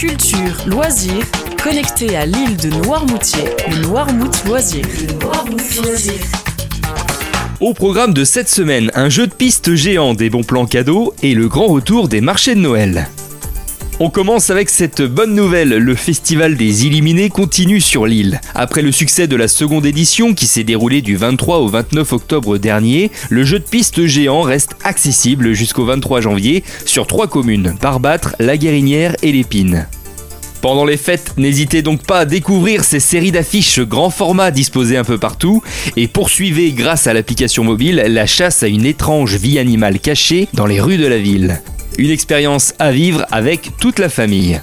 culture, loisirs, connecté à l'île de Noirmoutier, le Noirmout Loisir. Au programme de cette semaine, un jeu de piste géant des bons plans cadeaux et le grand retour des marchés de Noël. On commence avec cette bonne nouvelle, le festival des Illuminés continue sur l'île. Après le succès de la seconde édition qui s'est déroulée du 23 au 29 octobre dernier, le jeu de piste géant reste accessible jusqu'au 23 janvier sur trois communes, Barbâtre, La Guérinière et Lépine. Pendant les fêtes, n'hésitez donc pas à découvrir ces séries d'affiches grand format disposées un peu partout et poursuivez grâce à l'application mobile la chasse à une étrange vie animale cachée dans les rues de la ville. Une expérience à vivre avec toute la famille.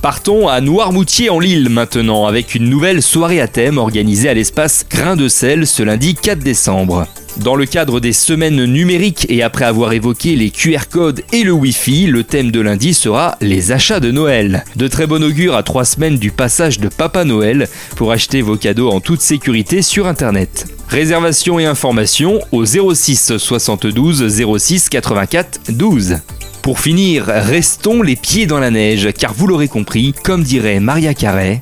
Partons à Noirmoutier en Lille maintenant avec une nouvelle soirée à thème organisée à l'espace Grain de sel ce lundi 4 décembre. Dans le cadre des semaines numériques et après avoir évoqué les QR codes et le Wi-Fi, le thème de lundi sera les achats de Noël. De très bon augure à trois semaines du passage de Papa Noël pour acheter vos cadeaux en toute sécurité sur Internet. Réservation et information au 06 72 06 84 12. Pour finir, restons les pieds dans la neige, car vous l'aurez compris, comme dirait Maria Carey,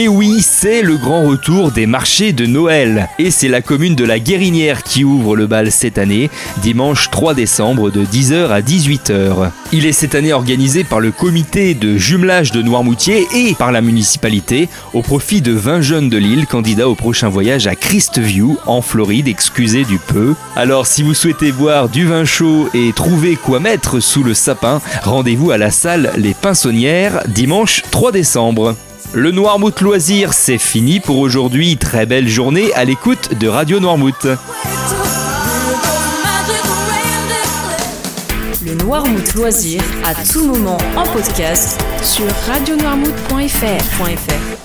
Et oui, c'est le grand retour des marchés de Noël. Et c'est la commune de la Guérinière qui ouvre le bal cette année, dimanche 3 décembre de 10h à 18h. Il est cette année organisé par le comité de jumelage de Noirmoutier et par la municipalité au profit de 20 jeunes de l'île candidats au prochain voyage à Christview en Floride, excusez du peu. Alors si vous souhaitez boire du vin chaud et trouver quoi mettre sous le sapin, rendez-vous à la salle Les Pinsonnières dimanche 3 décembre. Le Noirmouth Loisir, c'est fini pour aujourd'hui. Très belle journée à l'écoute de Radio Noirmouth. Le Noirmout Loisir à tout moment en podcast sur radionoirmout.fr.